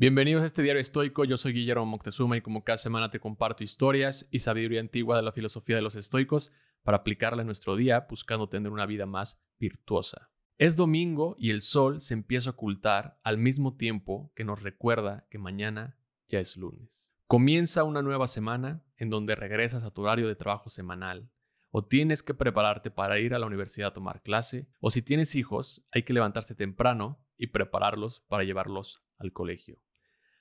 Bienvenidos a este diario estoico, yo soy Guillermo Moctezuma y como cada semana te comparto historias y sabiduría antigua de la filosofía de los estoicos para aplicarla en nuestro día buscando tener una vida más virtuosa. Es domingo y el sol se empieza a ocultar al mismo tiempo que nos recuerda que mañana ya es lunes. Comienza una nueva semana en donde regresas a tu horario de trabajo semanal o tienes que prepararte para ir a la universidad a tomar clase o si tienes hijos hay que levantarse temprano y prepararlos para llevarlos al colegio.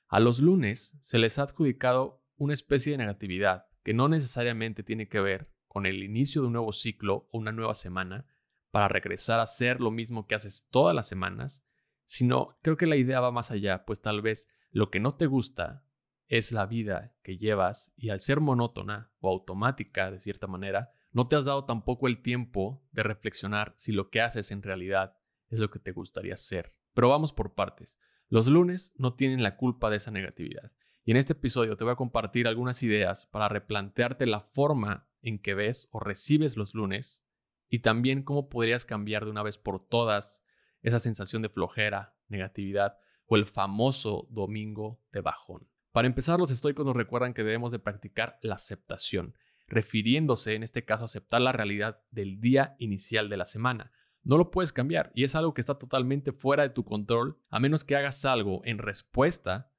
A los lunes se les ha adjudicado una especie de negatividad que no necesariamente tiene que ver con el inicio de un nuevo ciclo o una nueva semana para regresar a hacer lo mismo que haces todas las semanas, sino creo que la idea va más allá, pues tal vez lo que no te gusta es la vida que llevas y al ser monótona o automática de cierta manera, no te has dado tampoco el tiempo de reflexionar si lo que haces en realidad es lo que te gustaría hacer. Pero vamos por partes. Los lunes no tienen la culpa de esa negatividad. Y en este episodio te voy a compartir algunas ideas para replantearte la forma en que ves o recibes los lunes y también cómo podrías cambiar de una vez por todas esa sensación de flojera, negatividad o el famoso domingo de bajón. Para empezar, los estoicos nos recuerdan que debemos de practicar la aceptación, refiriéndose en este caso a aceptar la realidad del día inicial de la semana. No lo puedes cambiar y es algo que está totalmente fuera de tu control a menos que hagas algo en respuesta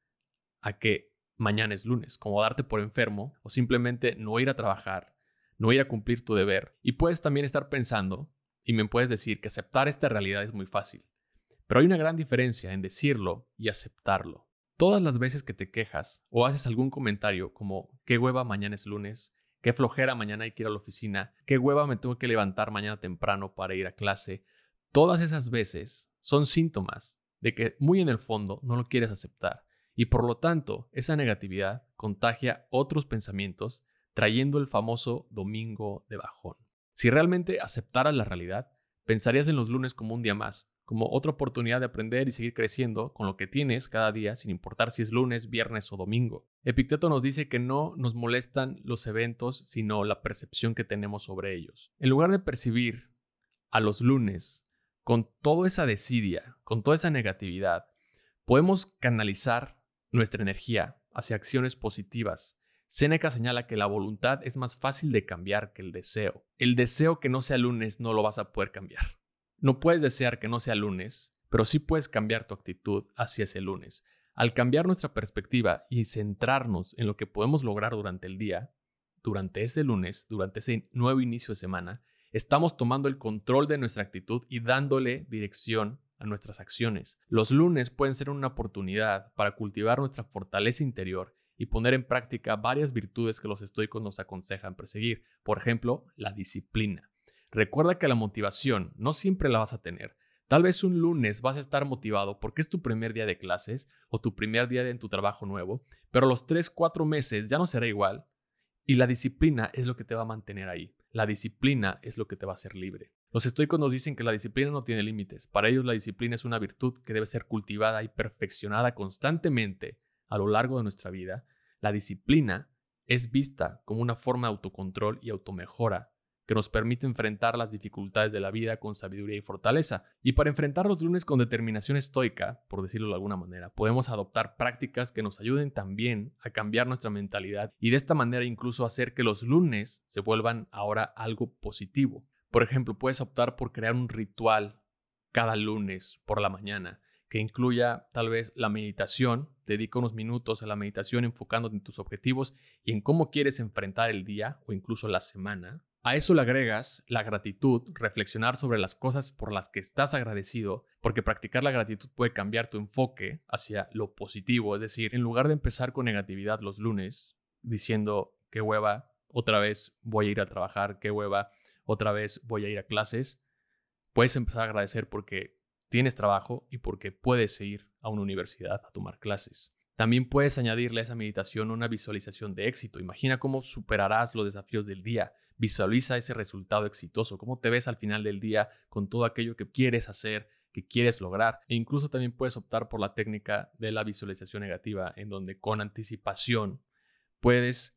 a que mañana es lunes, como darte por enfermo o simplemente no ir a trabajar, no ir a cumplir tu deber. Y puedes también estar pensando y me puedes decir que aceptar esta realidad es muy fácil. Pero hay una gran diferencia en decirlo y aceptarlo. Todas las veces que te quejas o haces algún comentario como qué hueva mañana es lunes, qué flojera mañana hay que ir a la oficina, qué hueva me tengo que levantar mañana temprano para ir a clase. Todas esas veces son síntomas de que muy en el fondo no lo quieres aceptar y por lo tanto esa negatividad contagia otros pensamientos trayendo el famoso domingo de bajón. Si realmente aceptaras la realidad, pensarías en los lunes como un día más, como otra oportunidad de aprender y seguir creciendo con lo que tienes cada día, sin importar si es lunes, viernes o domingo. Epicteto nos dice que no nos molestan los eventos, sino la percepción que tenemos sobre ellos. En lugar de percibir a los lunes con toda esa desidia, con toda esa negatividad, podemos canalizar nuestra energía hacia acciones positivas. Séneca señala que la voluntad es más fácil de cambiar que el deseo. El deseo que no sea lunes no lo vas a poder cambiar. No puedes desear que no sea lunes, pero sí puedes cambiar tu actitud hacia ese lunes. Al cambiar nuestra perspectiva y centrarnos en lo que podemos lograr durante el día, durante ese lunes, durante ese nuevo inicio de semana, estamos tomando el control de nuestra actitud y dándole dirección a nuestras acciones. Los lunes pueden ser una oportunidad para cultivar nuestra fortaleza interior y poner en práctica varias virtudes que los estoicos nos aconsejan perseguir. Por ejemplo, la disciplina. Recuerda que la motivación no siempre la vas a tener. Tal vez un lunes vas a estar motivado porque es tu primer día de clases o tu primer día en tu trabajo nuevo, pero los 3, 4 meses ya no será igual y la disciplina es lo que te va a mantener ahí. La disciplina es lo que te va a hacer libre. Los estoicos nos dicen que la disciplina no tiene límites. Para ellos la disciplina es una virtud que debe ser cultivada y perfeccionada constantemente a lo largo de nuestra vida. La disciplina es vista como una forma de autocontrol y automejora que nos permite enfrentar las dificultades de la vida con sabiduría y fortaleza. Y para enfrentar los lunes con determinación estoica, por decirlo de alguna manera, podemos adoptar prácticas que nos ayuden también a cambiar nuestra mentalidad y de esta manera incluso hacer que los lunes se vuelvan ahora algo positivo. Por ejemplo, puedes optar por crear un ritual cada lunes por la mañana que incluya tal vez la meditación, dedica unos minutos a la meditación enfocándote en tus objetivos y en cómo quieres enfrentar el día o incluso la semana. A eso le agregas la gratitud, reflexionar sobre las cosas por las que estás agradecido, porque practicar la gratitud puede cambiar tu enfoque hacia lo positivo, es decir, en lugar de empezar con negatividad los lunes, diciendo, qué hueva, otra vez voy a ir a trabajar, qué hueva, otra vez voy a ir a clases, puedes empezar a agradecer porque tienes trabajo y porque puedes ir a una universidad a tomar clases. También puedes añadirle a esa meditación una visualización de éxito. Imagina cómo superarás los desafíos del día. Visualiza ese resultado exitoso, cómo te ves al final del día con todo aquello que quieres hacer, que quieres lograr. E incluso también puedes optar por la técnica de la visualización negativa, en donde con anticipación puedes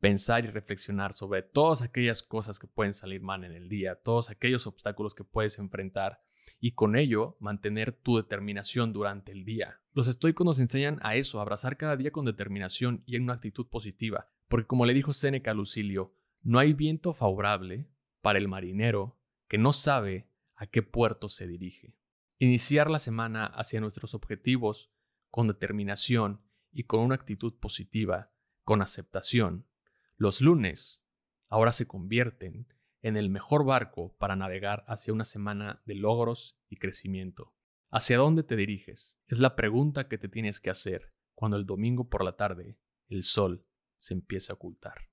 pensar y reflexionar sobre todas aquellas cosas que pueden salir mal en el día, todos aquellos obstáculos que puedes enfrentar y con ello mantener tu determinación durante el día. Los estoicos nos enseñan a eso, a abrazar cada día con determinación y en una actitud positiva, porque como le dijo Séneca a Lucilio, no hay viento favorable para el marinero que no sabe a qué puerto se dirige. Iniciar la semana hacia nuestros objetivos con determinación y con una actitud positiva, con aceptación, los lunes ahora se convierten en el mejor barco para navegar hacia una semana de logros y crecimiento. ¿Hacia dónde te diriges? Es la pregunta que te tienes que hacer cuando el domingo por la tarde el sol se empieza a ocultar.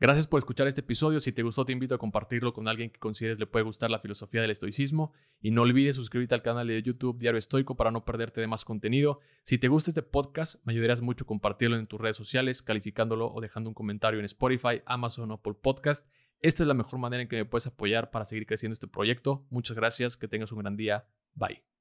Gracias por escuchar este episodio. Si te gustó, te invito a compartirlo con alguien que consideres le puede gustar la filosofía del estoicismo. Y no olvides suscribirte al canal de YouTube Diario Estoico para no perderte de más contenido. Si te gusta este podcast, me ayudarías mucho compartirlo en tus redes sociales, calificándolo o dejando un comentario en Spotify, Amazon o Apple Podcast. Esta es la mejor manera en que me puedes apoyar para seguir creciendo este proyecto. Muchas gracias, que tengas un gran día. Bye.